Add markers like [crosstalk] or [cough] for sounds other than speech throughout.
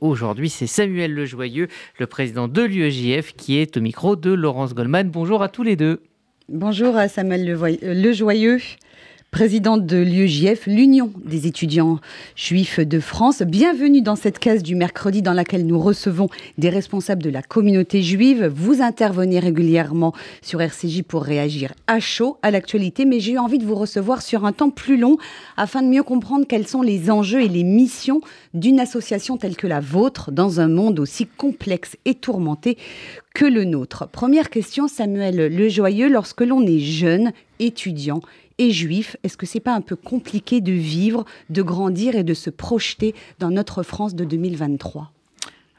Aujourd'hui, c'est Samuel Lejoyeux, le président de l'UEJF, qui est au micro de Laurence Goldman. Bonjour à tous les deux. Bonjour à Samuel Lejoyeux présidente de l'UEJF, l'Union des étudiants juifs de France. Bienvenue dans cette case du mercredi dans laquelle nous recevons des responsables de la communauté juive. Vous intervenez régulièrement sur RCJ pour réagir à chaud à l'actualité, mais j'ai eu envie de vous recevoir sur un temps plus long afin de mieux comprendre quels sont les enjeux et les missions d'une association telle que la vôtre dans un monde aussi complexe et tourmenté que le nôtre. Première question, Samuel Lejoyeux, lorsque l'on est jeune, étudiant et juif, est-ce que c'est pas un peu compliqué de vivre, de grandir et de se projeter dans notre France de 2023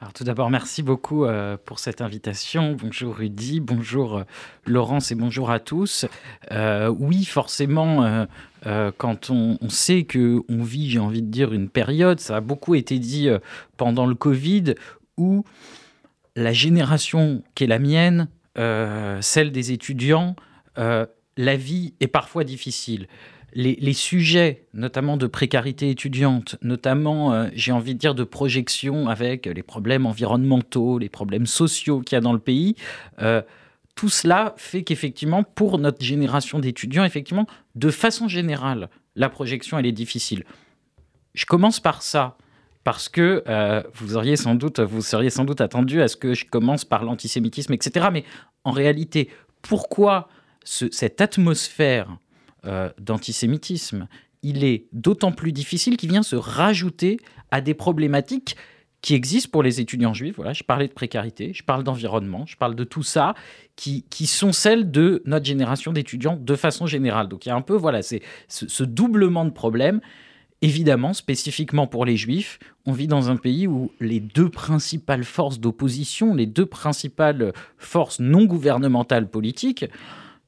alors tout d'abord, merci beaucoup euh, pour cette invitation. Bonjour Rudy, bonjour euh, Laurence et bonjour à tous. Euh, oui, forcément, quand on, on, sait que on vit, j'ai envie de dire, une période, ça a beaucoup été dit pendant le Covid, où la génération qui est la mienne, celle des étudiants, la vie est parfois difficile. Les, sujets, notamment de précarité étudiante, notamment, euh, j'ai envie de dire, de projection avec les problèmes environnementaux, les problèmes sociaux qu'il y a dans le pays, euh, tout cela fait qu'effectivement, pour notre génération d'étudiants, effectivement, de façon générale, la projection, elle est difficile. Je commence par ça parce que euh, vous auriez sans doute, vous seriez sans doute attendu à ce que je commence par l'antisémitisme, etc. Mais en réalité, pourquoi cette atmosphère euh, d'antisémitisme, il est d'autant plus difficile qu'il vient se rajouter à des problématiques qui existent pour les étudiants juifs. Voilà, je parlais de précarité, je parle d'environnement, je parle de tout ça, qui, qui sont celles de notre génération d'étudiants de façon générale. Donc il y a un peu voilà, c'est ce, doublement de problèmes. Évidemment, spécifiquement pour les juifs, on vit dans un pays où les deux principales forces d'opposition, les deux principales forces non gouvernementales politiques,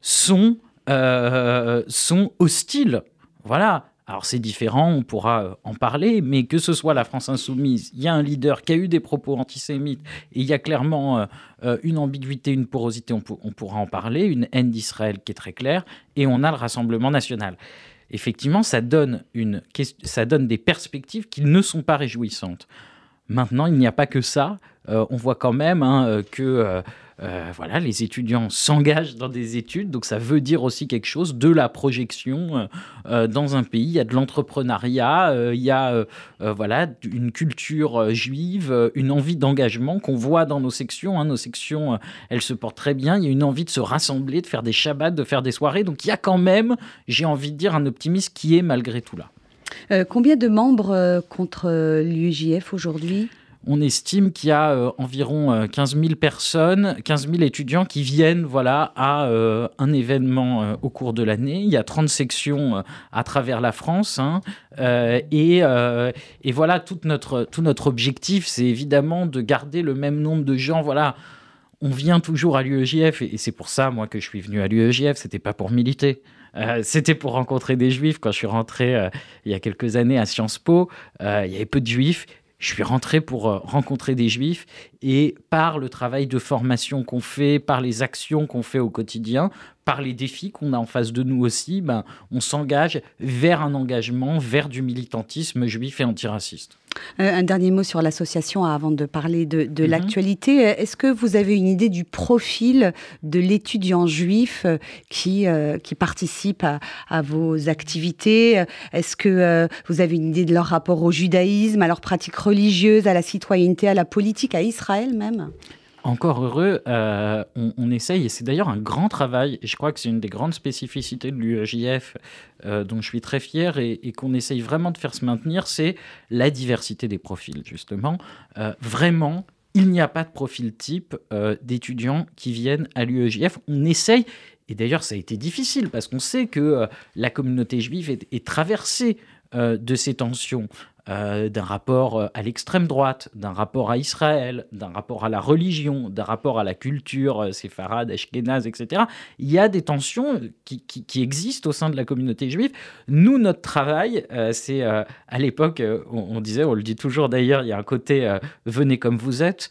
sont, euh, sont hostiles. Voilà. Alors c'est différent, on pourra en parler, mais que ce soit la France insoumise, il y a un leader qui a eu des propos antisémites et il y a clairement euh, euh, une ambiguïté, une porosité, on, on, pourra en parler, une haine d'Israël qui est très claire, et on a le Rassemblement national. Effectivement, ça donne, une, ça donne des perspectives qui ne sont pas réjouissantes. Maintenant, il n'y a pas que ça. on voit quand même hein, que euh, voilà, les étudiants s'engagent dans des études, donc ça veut dire aussi quelque chose de la projection euh, euh, dans un pays. Il y a de l'entrepreneuriat, il y a voilà une culture juive, une envie d'engagement qu'on voit dans nos sections. Hein. Nos sections, elles se portent très bien. Il y a une envie de se rassembler, de faire des shabbats, de faire des soirées. Donc il y a quand même, j'ai envie de dire, un optimisme qui est malgré tout là. combien de membres contre l'UEJF aujourd'hui? On estime qu'il y a euh, environ 15 euh, 000 personnes, 15 000 étudiants qui viennent voilà, à euh, un événement au cours de l'année. Il y a 30 sections à travers la France. Hein. et, voilà, tout notre, tout notre objectif, c'est évidemment de garder le même nombre de gens. Voilà, on vient toujours à l'UEJF, et c'est pour ça, moi, que je suis venu à l'UEJF. C'était pas pour militer. c'était pour rencontrer des juifs. Quand je suis rentré il y a quelques années à Sciences Po, il y avait peu de juifs je suis rentré pour euh, rencontrer des juifs et par le travail de formation qu'on fait, par les actions qu'on fait au quotidien, par les défis qu'on a en face de nous aussi, ben, on s'engage vers un engagement, vers du militantisme juif et antiraciste. Euh, un dernier mot sur l'association avant de parler de, mhm. l'actualité. Est-ce que vous avez une idée du profil de l'étudiant juif euh, qui, euh, qui participe à, vos activités? Est-ce que vous avez une idée de leur rapport au judaïsme, à leurs pratiques religieuses, à la citoyenneté, à la politique, à Israël? Même encore heureux, euh, on, essaye, et c'est d'ailleurs un grand travail, et je crois que c'est une des grandes spécificités de l'UEJF, euh, dont je suis très fier, et, qu'on essaye vraiment de faire se maintenir, c'est la diversité des profils, justement. Euh, vraiment, il n'y a pas de profil type d'étudiants qui viennent à l'UEJF. On essaye, et d'ailleurs ça a été difficile, parce qu'on sait que la communauté juive est traversée de ces tensions. Euh, d'un rapport euh, à l'extrême droite, d'un rapport à Israël, d'un rapport à la religion, d'un rapport à la culture euh, séfarade, ashkénaze, etc. Il y a des tensions qui, qui, existent au sein de la communauté juive. Nous, notre travail, c'est à l'époque, on, disait, on le dit toujours d'ailleurs, il y a un côté venez comme vous êtes,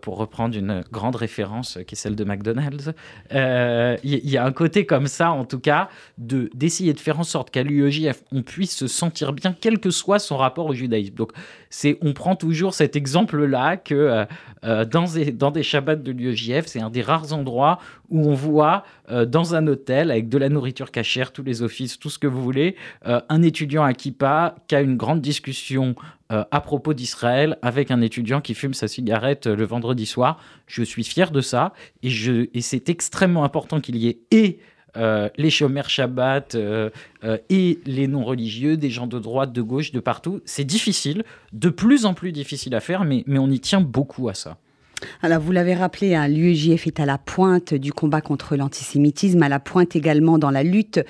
pour reprendre une grande référence qui est celle de McDonald's. il y, a un côté comme ça, en tout cas, d'essayer de faire en sorte qu'à l'UEJF, on puisse se sentir bien, quel que soit son rapport au judaïsme. Donc, c'est, on prend toujours cet exemple-là que euh, euh, dans, des, dans des Shabbats de l'UEJF, c'est un des rares endroits où on voit dans un hôtel avec de la nourriture cachère, tous les offices, tout ce que vous voulez, un étudiant à Kippa qui a une grande discussion à propos d'Israël avec un étudiant qui fume sa cigarette le vendredi soir. Je suis fier de ça et, je, et c'est extrêmement important qu'il y ait et euh, les chômeurs Shabbat euh, euh, et les non-religieux, des gens de droite, de gauche, de partout. C'est difficile, de plus en plus difficile à faire, mais, mais on y tient beaucoup à ça. Alors, vous l'avez rappelé, hein, l'UEJF est à la pointe du combat contre l'antisémitisme, à la pointe également dans la lutte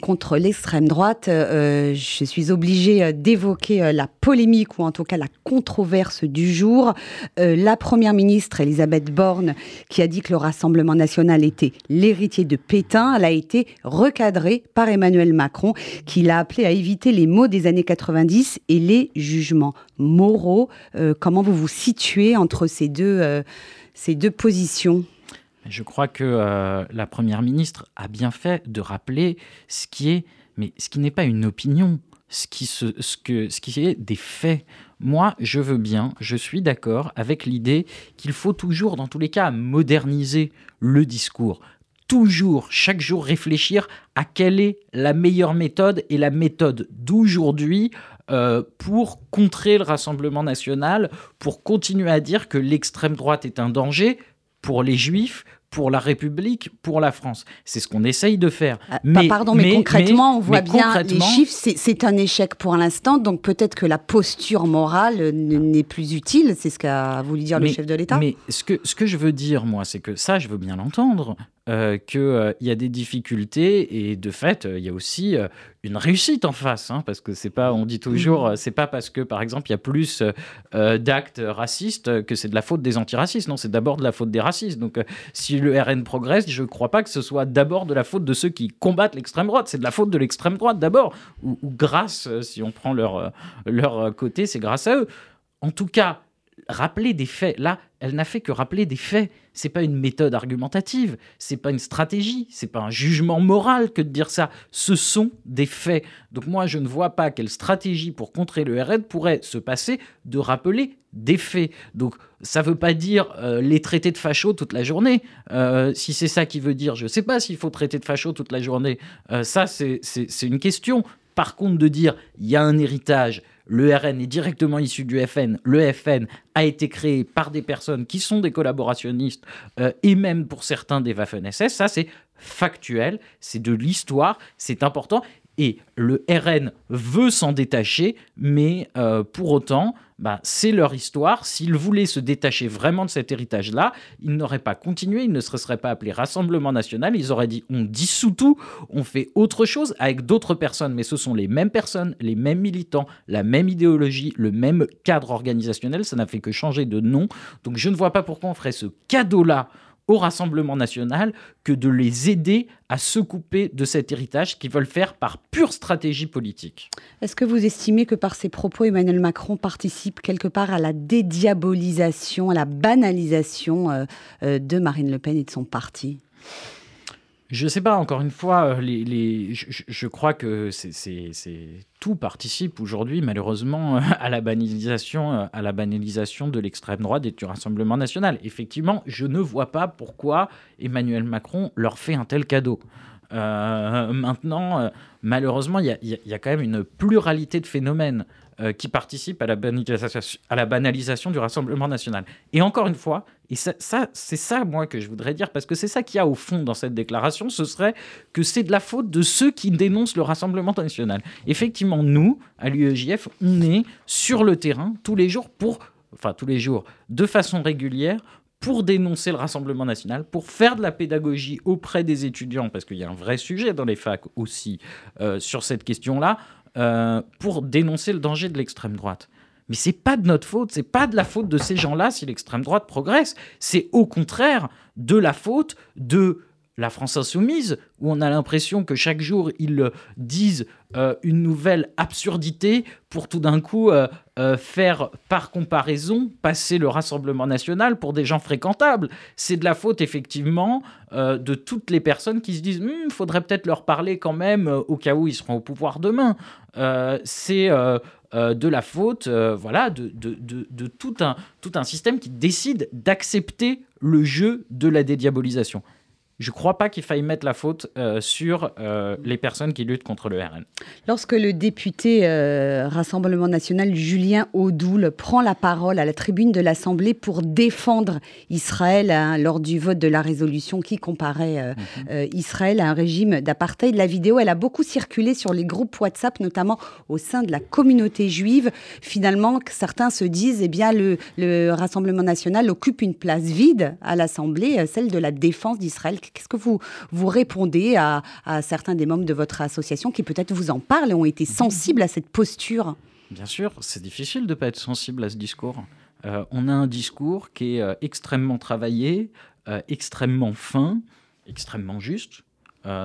contre l'extrême droite, euh, je suis obligée euh, d'évoquer euh, la polémique ou en tout cas la controverse du jour. la première ministre Elisabeth Borne, qui a dit que le Rassemblement national était l'héritier de Pétain, elle a été recadrée par Emmanuel Macron, qui l'a appelé à éviter les mots des années 90 et les jugements moraux. comment vous vous situez entre ces deux positions? Je crois que euh, la Première ministre a bien fait de rappeler ce qui est, mais ce qui n'est pas une opinion, ce qui, est des faits. Moi, je veux bien, je suis d'accord avec l'idée qu'il faut toujours, dans tous les cas, moderniser le discours. Toujours, chaque jour, réfléchir à quelle est la meilleure méthode et la méthode d'aujourd'hui euh, pour contrer le Rassemblement national, pour continuer à dire que l'extrême droite est un danger pour les juifs, pour la République, pour la France. C'est ce qu'on essaye de faire. Ah, mais, pardon, mais, concrètement, on voit bien les chiffres, c'est un échec pour l'instant, donc peut-être que la posture morale n'est plus utile, c'est ce qu'a voulu dire le chef de l'État. Mais ce que, ce que je veux dire, moi, c'est que ça, je veux bien l'entendre, euh, qu'il euh, y a des difficultés et de fait, euh, il y a aussi une réussite en face, hein, parce que c'est pas, on dit toujours, mmh. c'est pas parce que par exemple il y a plus d'actes racistes que c'est de la faute des antiracistes, non, c'est d'abord de la faute des racistes. Donc si le RN progresse, je ne crois pas que ce soit d'abord de la faute de ceux qui combattent l'extrême droite, c'est de la faute de l'extrême droite d'abord, ou, ou, grâce, si on prend leur, leur côté, c'est grâce à eux. En tout cas, rappeler des faits. Là, elle n'a fait que rappeler des faits. C'est pas une méthode argumentative, c'est pas une stratégie, c'est pas un jugement moral que de dire ça. Ce sont des faits. Donc moi, je ne vois pas quelle stratégie pour contrer le RN pourrait se passer de rappeler des faits. Donc ça veut pas dire euh, les traiter de facho toute la journée. Euh, si c'est ça qui veut dire, je sais pas s'il faut traiter de facho toute la journée. Euh, ça, c'est une question. Par contre, de dire il y a un héritage le RN est directement issu du FN. Le FN a été créé par des personnes qui sont des collaborationnistes euh, et même pour certains des Waffen-SS. Ça, c'est factuel, c'est de l'histoire, c'est important. Et le RN veut s'en détacher, mais euh, pour autant, bah, c'est leur histoire. S'ils voulaient se détacher vraiment de cet héritage-là, ils n'auraient pas continué, ils ne se seraient pas appelés Rassemblement national, ils auraient dit on dissout tout, on fait autre chose avec d'autres personnes, mais ce sont les mêmes personnes, les mêmes militants, la même idéologie, le même cadre organisationnel, ça n'a fait que changer de nom. Donc je ne vois pas pourquoi on ferait ce cadeau-là au Rassemblement national que de les aider à se couper de cet héritage qu'ils veulent faire par pure stratégie politique. Est-ce que vous estimez que par ces propos, Emmanuel Macron participe quelque part à la dédiabolisation, à la banalisation euh, euh, de Marine Le Pen et de son parti? Je ne sais pas, encore une fois, euh, je, crois que c'est tout participe aujourd'hui, malheureusement, [laughs] à la banalisation, euh, à la banalisation de l'extrême droite et du Rassemblement national. Effectivement, je ne vois pas pourquoi Emmanuel Macron leur fait un tel cadeau. Euh, maintenant, malheureusement, il y, a quand même une pluralité de phénomènes. Euh, qui participent à la, banalisation, du Rassemblement national. Et encore une fois, et ça, c'est ça, moi, que je voudrais dire, parce que c'est ça qu'il y a au fond dans cette déclaration, ce serait que c'est de la faute de ceux qui dénoncent le Rassemblement national. Effectivement, nous, à l'UEJF, on est sur le terrain tous les jours pour, enfin tous les jours, de façon régulière, pour dénoncer le Rassemblement national, pour faire de la pédagogie auprès des étudiants, parce qu'il y a un vrai sujet dans les facs aussi euh, sur cette question-là, euh, pour dénoncer le danger de l'extrême droite. Mais c'est pas de notre faute, c'est pas de la faute de ces gens-là si l'extrême droite progresse. C'est au contraire de la faute de la France insoumise, où on a l'impression que chaque jour ils disent euh, une nouvelle absurdité pour tout d'un coup euh, faire par comparaison passer le Rassemblement national pour des gens fréquentables. C'est de la faute effectivement de toutes les personnes qui se disent il hmm, faudrait peut-être leur parler quand même au cas où ils seront au pouvoir demain. Euh, c'est euh, de la faute voilà, de, de, de, tout, un, tout un système qui décide d'accepter le jeu de la dédiabolisation je ne crois pas qu'il faille mettre la faute euh, sur euh, les personnes qui luttent contre le RN. Lorsque le député euh, Rassemblement national Julien Audoul prend la parole à la tribune de l'Assemblée pour défendre Israël hein, lors du vote de la résolution qui comparait mhm. Israël à un régime d'apartheid, la vidéo elle a beaucoup circulé sur les groupes WhatsApp, notamment au sein de la communauté juive. Finalement, certains se disent eh bien le, le Rassemblement national occupe une place vide à l'Assemblée, celle de la défense d'Israël Qu'est-ce que vous, vous répondez à, certains des membres de votre association qui peut-être vous en parlent et ont été sensibles à cette posture? Bien sûr, c'est difficile de ne pas être sensible à ce discours. Euh, on a un discours qui est euh, extrêmement travaillé, euh, extrêmement fin, extrêmement juste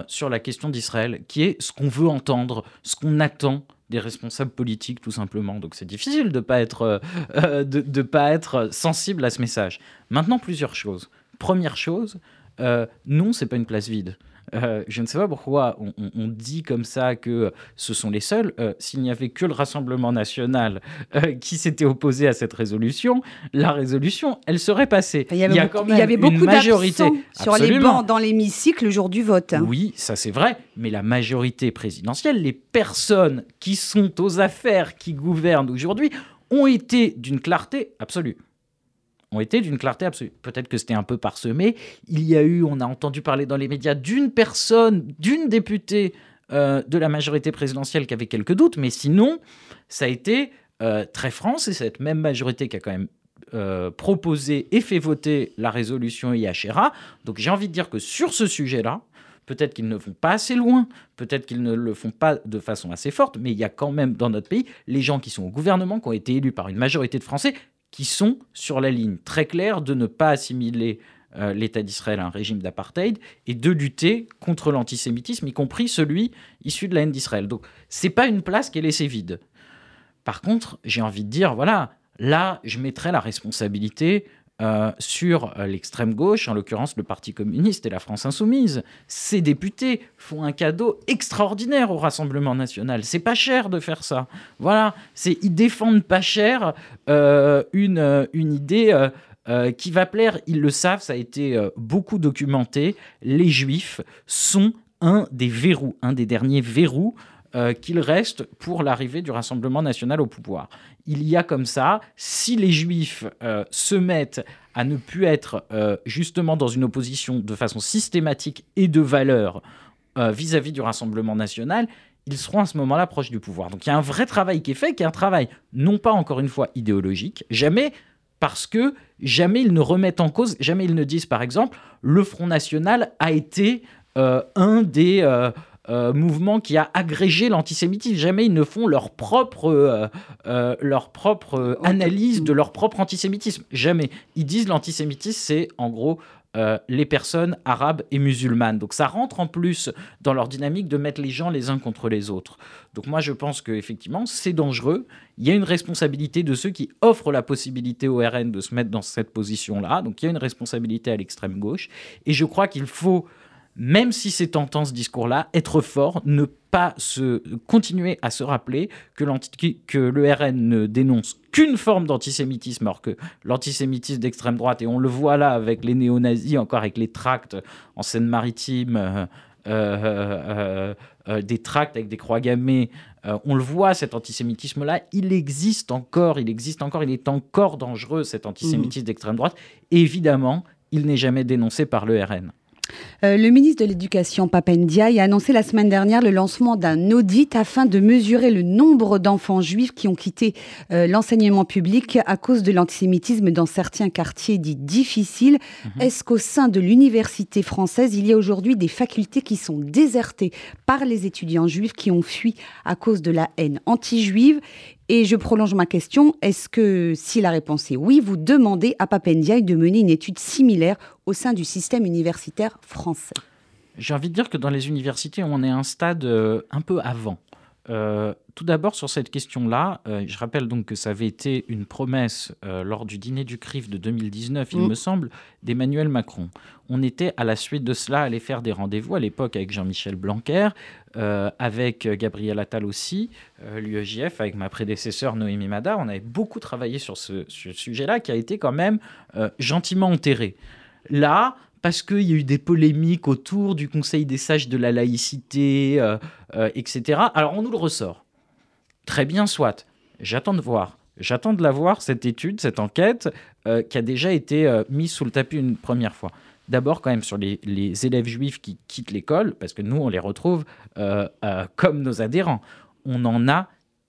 sur la question d'Israël, qui est ce qu'on veut entendre, ce qu'on attend des responsables politiques, tout simplement. Donc c'est difficile de ne pas, être, de pas être sensible à ce message. Maintenant, plusieurs choses. Première chose, euh, non, c'est pas une place vide. Euh, je ne sais pas pourquoi on, dit comme ça que ce sont les seuls. Euh, s'il n'y avait que le Rassemblement national qui s'était opposé à cette résolution, la résolution, elle serait passée. Il y avait, beaucoup, il y avait beaucoup majorité sur les bancs dans l'hémicycle le jour du vote. Oui, ça c'est vrai, mais la majorité présidentielle, les personnes qui sont aux affaires, qui gouvernent aujourd'hui, ont été d'une clarté absolue ont été d'une clarté absolue. Peut-être que c'était un peu parsemé. Il y a eu, on a entendu parler dans les médias d'une personne, d'une députée euh, de la majorité présidentielle qui avait quelques doutes, mais sinon, ça a été euh, très franc. C'est cette même majorité qui a quand même euh, proposé et fait voter la résolution IHRA. Donc j'ai envie de dire que sur ce sujet-là, Peut-être qu'ils ne vont pas assez loin, peut-être qu'ils ne le font pas de façon assez forte, mais il y a quand même dans notre pays les gens qui sont au gouvernement, qui ont été élus par une majorité de Français, qui sont sur la ligne très claire de ne pas assimiler euh, l'État d'Israël à un régime d'apartheid et de lutter contre l'antisémitisme, y compris celui issu de la haine d'Israël. Donc, c'est pas une place qui est laissée vide. Par contre, j'ai envie de dire, voilà, là, je mettrai la responsabilité euh, sur euh, l'extrême gauche, en l'occurrence le Parti communiste et la France insoumise. Ces députés font un cadeau extraordinaire au Rassemblement national. C'est pas cher de faire ça. Voilà, c'est ils défendent pas cher euh, une, une idée. qui va plaire, ils le savent, ça a été beaucoup documenté. Les juifs sont un des verrous, un des derniers verrous qu'il reste pour l'arrivée du Rassemblement national au pouvoir il y a comme ça, si les juifs euh, se mettent à ne plus être euh, justement dans une opposition de façon systématique et de valeur euh, vis-à-vis du Rassemblement national, ils seront à ce moment-là proches du pouvoir. Donc il y a un vrai travail qui est fait, qui est un travail non pas encore une fois idéologique, jamais parce que jamais ils ne remettent en cause, jamais ils ne disent par exemple, le Front National a été un des... Euh, mouvement qui a agrégé l'antisémitisme. Jamais ils ne font leur propre, euh, euh, leur propre analyse de leur propre antisémitisme. Jamais. Ils disent l'antisémitisme, c'est en gros les personnes arabes et musulmanes. Donc ça rentre en plus dans leur dynamique de mettre les gens les uns contre les autres. Donc moi je pense qu'effectivement c'est dangereux. Il y a une responsabilité de ceux qui offrent la possibilité au RN de se mettre dans cette position-là. Donc il y a une responsabilité à l'extrême gauche. Et je crois qu'il faut même si c'est tentant ce discours-là, être fort, ne pas se continuer à se rappeler que, que le RN ne dénonce qu'une forme d'antisémitisme, alors que l'antisémitisme d'extrême droite, et on le voit là avec les néo-nazis, encore avec les tracts en Seine-Maritime, euh, euh, euh, des tracts avec des croix gammées, on le voit, cet antisémitisme-là, il existe encore, il existe encore, il est encore dangereux, cet antisémitisme mmh. d'extrême droite. évidemment, il n'est jamais dénoncé par le RN. Euh, le ministre de l'Éducation, Papendia, a annoncé la semaine dernière le lancement d'un audit afin de mesurer le nombre d'enfants juifs qui ont quitté euh, l'enseignement public à cause de l'antisémitisme dans certains quartiers dits difficiles. Mhm. Est-ce qu'au sein de l'université française, il y a aujourd'hui des facultés qui sont désertées par les étudiants juifs qui ont fui à cause de la haine anti-juive? Et je prolonge ma question. Est-ce que, si la réponse est oui, vous demandez à Papendiaï de mener une étude similaire au sein du système universitaire français? J'ai envie de dire que dans les universités, on est à un stade euh, un peu avant. Euh, tout d'abord, sur cette question-là, euh, je rappelle donc que ça avait été une promesse euh, lors du dîner du CRIF de 2019, il Mm. me semble, d'Emmanuel Macron. On était à la suite de cela allé faire des rendez-vous à l'époque avec Jean-Michel Blanquer, avec Gabriel Attal aussi, l'UEJF, avec ma prédécesseur Noémie Madar. On avait beaucoup travaillé sur ce, ce sujet-là qui a été quand même gentiment enterré. Là, parce qu'il y a eu des polémiques autour du Conseil des sages de la laïcité, euh, euh, etc. Alors on nous le ressort. Très bien, soit. J'attends de voir. J'attends de la voir, cette étude, cette enquête, euh, qui a déjà été mise sous le tapis une première fois. D'abord, quand même, sur les, les élèves juifs qui quittent l'école, parce que nous, on les retrouve comme nos adhérents. On en a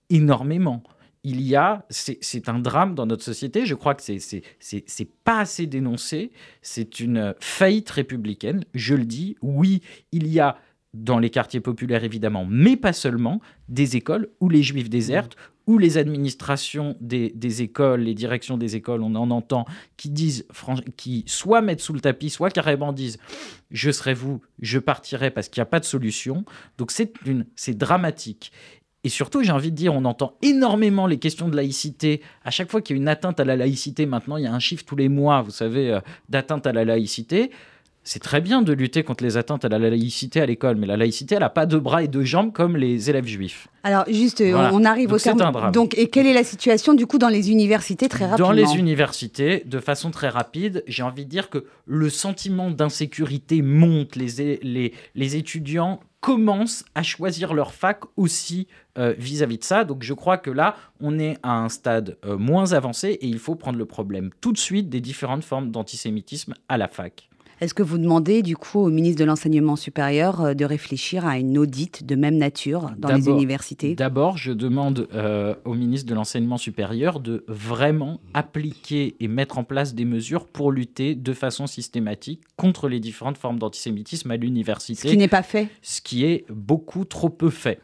énormément. Il y a, c'est un drame dans notre société. Je crois que c'est c'est- c'est c'est pas assez dénoncé. C'est une faillite républicaine. Je le dis. Oui, il y a dans les quartiers populaires évidemment, mais pas seulement, des écoles où les juifs désertent, où les administrations des, des écoles, les directions des écoles, on en entend, qui disent, qui soit mettent sous le tapis, soit carrément disent, je serai vous, je partirai parce qu'il n'y a pas de solution. Donc c'est une, c'est dramatique. Et surtout, j'ai envie de dire, on entend énormément les questions de laïcité. À chaque fois qu'il y a une atteinte à la laïcité, maintenant, il y a un chiffre tous les mois, vous savez, euh, d'atteinte à la laïcité. C'est très bien de lutter contre les atteintes à la laïcité à l'école, mais la laïcité, elle n'a pas de bras et de jambes comme les élèves juifs. Alors, juste, euh, Voilà. on arrive Donc, au terme. un drame. Donc, et quelle est la situation, du coup, dans les universités, très rapidement Dans les universités, de façon très rapide, j'ai envie de dire que le sentiment d'insécurité monte. Les, les, les étudiants commencent à choisir leur fac aussi euh, vis-à-vis de ça. Donc je crois que là, on est à un stade euh, moins avancé et il faut prendre le problème tout de suite des différentes formes d'antisémitisme à la fac. Est-ce que vous demandez, du coup, au ministre de l'Enseignement supérieur euh, de réfléchir à une audite de même nature dans les universités? D'abord, je demande euh, au ministre de l'Enseignement supérieur de vraiment appliquer et mettre en place des mesures pour lutter de façon systématique contre les différentes formes d'antisémitisme à Ce qui l'université, n'est pas fait. Ce qui est beaucoup trop peu fait.